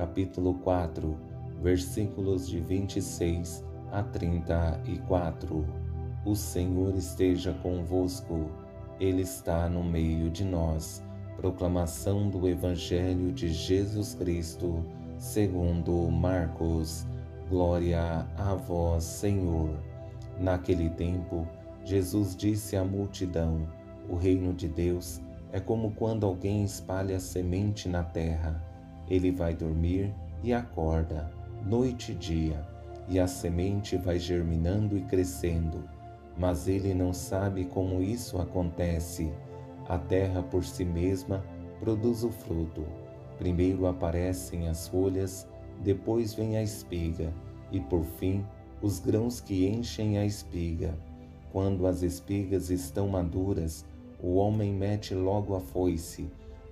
capítulo 4, versículos de 26 a 34. O Senhor esteja convosco, Ele está no meio de nós. Proclamação do Evangelho de Jesus Cristo, segundo Marcos. Glória a vós, Senhor. Naquele tempo, Jesus disse à multidão: O reino de Deus é como quando alguém espalha semente na terra ele vai dormir e acorda, noite e dia, e a semente vai germinando e crescendo, mas ele não sabe como isso acontece. A terra por si mesma produz o fruto. Primeiro aparecem as folhas, depois vem a espiga, e por fim os grãos que enchem a espiga. Quando as espigas estão maduras, o homem mete logo a foice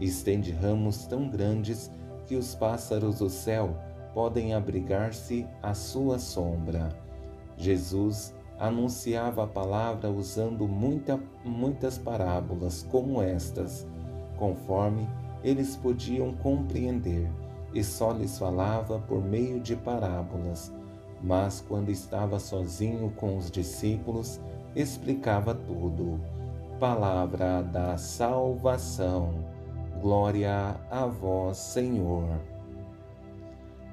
estende ramos tão grandes que os pássaros do céu podem abrigar-se à sua sombra. Jesus anunciava a palavra usando muita, muitas parábolas como estas, conforme eles podiam compreender, e só lhes falava por meio de parábolas. Mas quando estava sozinho com os discípulos, explicava tudo. Palavra da salvação. Glória a vós, Senhor.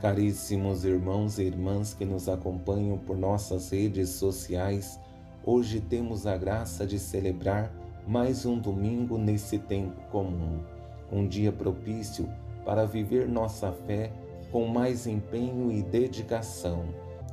Caríssimos irmãos e irmãs que nos acompanham por nossas redes sociais, hoje temos a graça de celebrar mais um domingo nesse tempo comum, um dia propício para viver nossa fé com mais empenho e dedicação.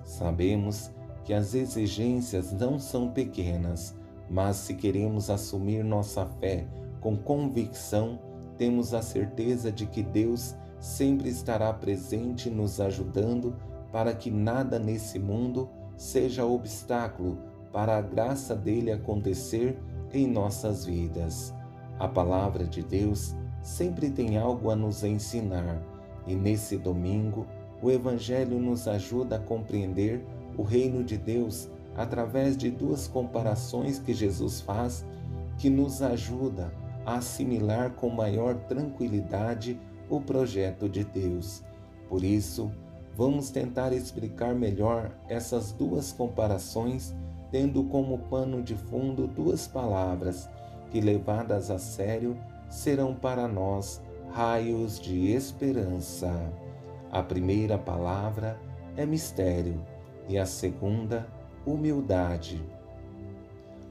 Sabemos que as exigências não são pequenas, mas se queremos assumir nossa fé com convicção, temos a certeza de que Deus sempre estará presente nos ajudando para que nada nesse mundo seja obstáculo para a graça dele acontecer em nossas vidas. A palavra de Deus sempre tem algo a nos ensinar e nesse domingo o Evangelho nos ajuda a compreender o reino de Deus através de duas comparações que Jesus faz que nos ajuda a assimilar com maior tranquilidade o projeto de Deus. Por isso, vamos tentar explicar melhor essas duas comparações, tendo como pano de fundo duas palavras que, levadas a sério, serão para nós raios de esperança. A primeira palavra é mistério e a segunda, humildade.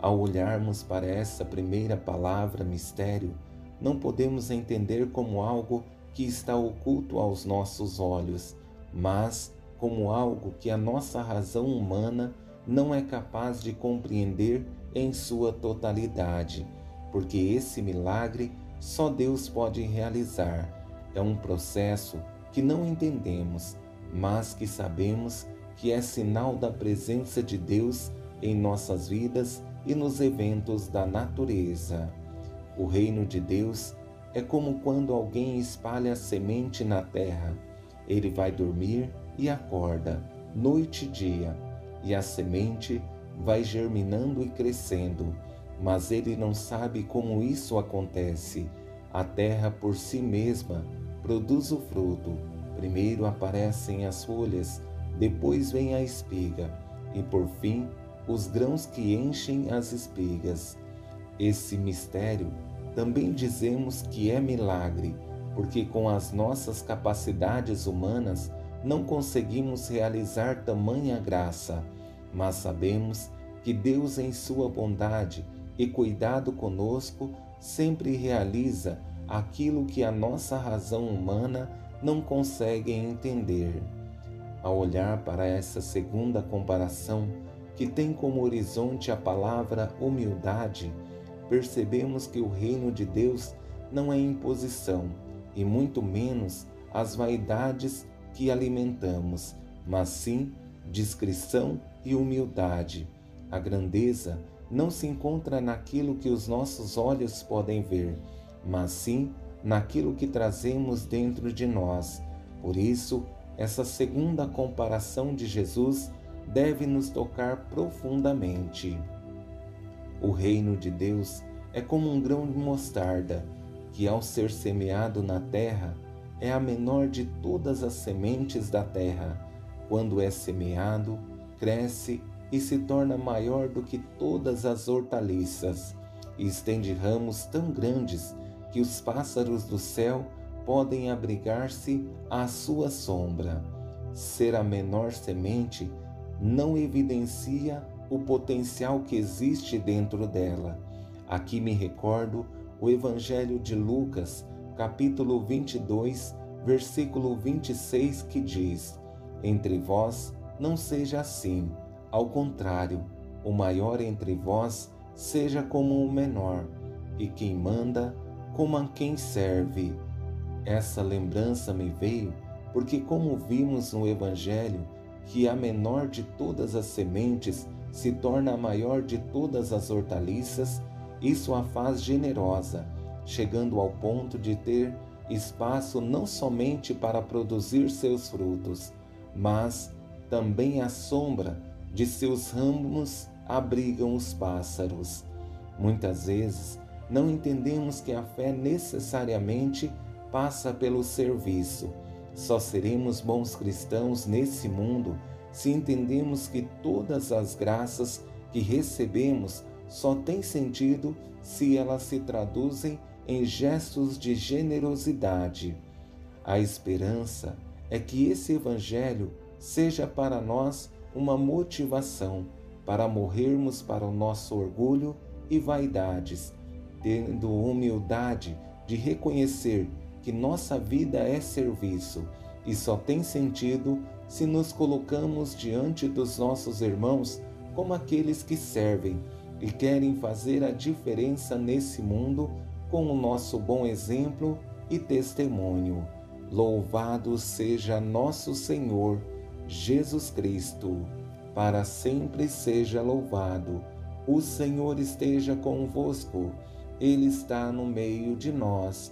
Ao olharmos para essa primeira palavra, mistério, não podemos entender como algo que está oculto aos nossos olhos, mas como algo que a nossa razão humana não é capaz de compreender em sua totalidade, porque esse milagre só Deus pode realizar. É um processo que não entendemos, mas que sabemos que é sinal da presença de Deus em nossas vidas e nos eventos da natureza. O reino de Deus é como quando alguém espalha semente na terra. Ele vai dormir e acorda, noite e dia, e a semente vai germinando e crescendo, mas ele não sabe como isso acontece. A terra por si mesma produz o fruto. Primeiro aparecem as folhas, depois vem a espiga, e por fim os grãos que enchem as espigas. Esse mistério também dizemos que é milagre, porque com as nossas capacidades humanas não conseguimos realizar tamanha graça, mas sabemos que Deus, em Sua bondade e cuidado conosco, sempre realiza aquilo que a nossa razão humana não consegue entender. Ao olhar para essa segunda comparação, que tem como horizonte a palavra humildade, percebemos que o reino de Deus não é imposição, e muito menos as vaidades que alimentamos, mas sim discrição e humildade. A grandeza não se encontra naquilo que os nossos olhos podem ver, mas sim naquilo que trazemos dentro de nós. Por isso, essa segunda comparação de Jesus deve nos tocar profundamente. O reino de Deus é como um grão de mostarda, que ao ser semeado na terra, é a menor de todas as sementes da terra. Quando é semeado, cresce e se torna maior do que todas as hortaliças, e estende ramos tão grandes que os pássaros do céu podem abrigar-se à sua sombra. Ser a menor semente não evidencia o potencial que existe dentro dela. Aqui me recordo o Evangelho de Lucas, capítulo 22, versículo 26, que diz: Entre vós não seja assim, ao contrário, o maior entre vós seja como o menor, e quem manda, como a quem serve. Essa lembrança me veio porque, como vimos no Evangelho, que a menor de todas as sementes se torna a maior de todas as hortaliças, isso a faz generosa, chegando ao ponto de ter espaço não somente para produzir seus frutos, mas também a sombra de seus ramos abrigam os pássaros. Muitas vezes não entendemos que a fé necessariamente passa pelo serviço. Só seremos bons cristãos nesse mundo se entendemos que todas as graças que recebemos só têm sentido se elas se traduzem em gestos de generosidade. A esperança é que esse Evangelho seja para nós uma motivação para morrermos para o nosso orgulho e vaidades, tendo humildade de reconhecer que nossa vida é serviço e só tem sentido se nos colocamos diante dos nossos irmãos como aqueles que servem e querem fazer a diferença nesse mundo com o nosso bom exemplo e testemunho. Louvado seja nosso Senhor Jesus Cristo, para sempre seja louvado. O Senhor esteja convosco, Ele está no meio de nós.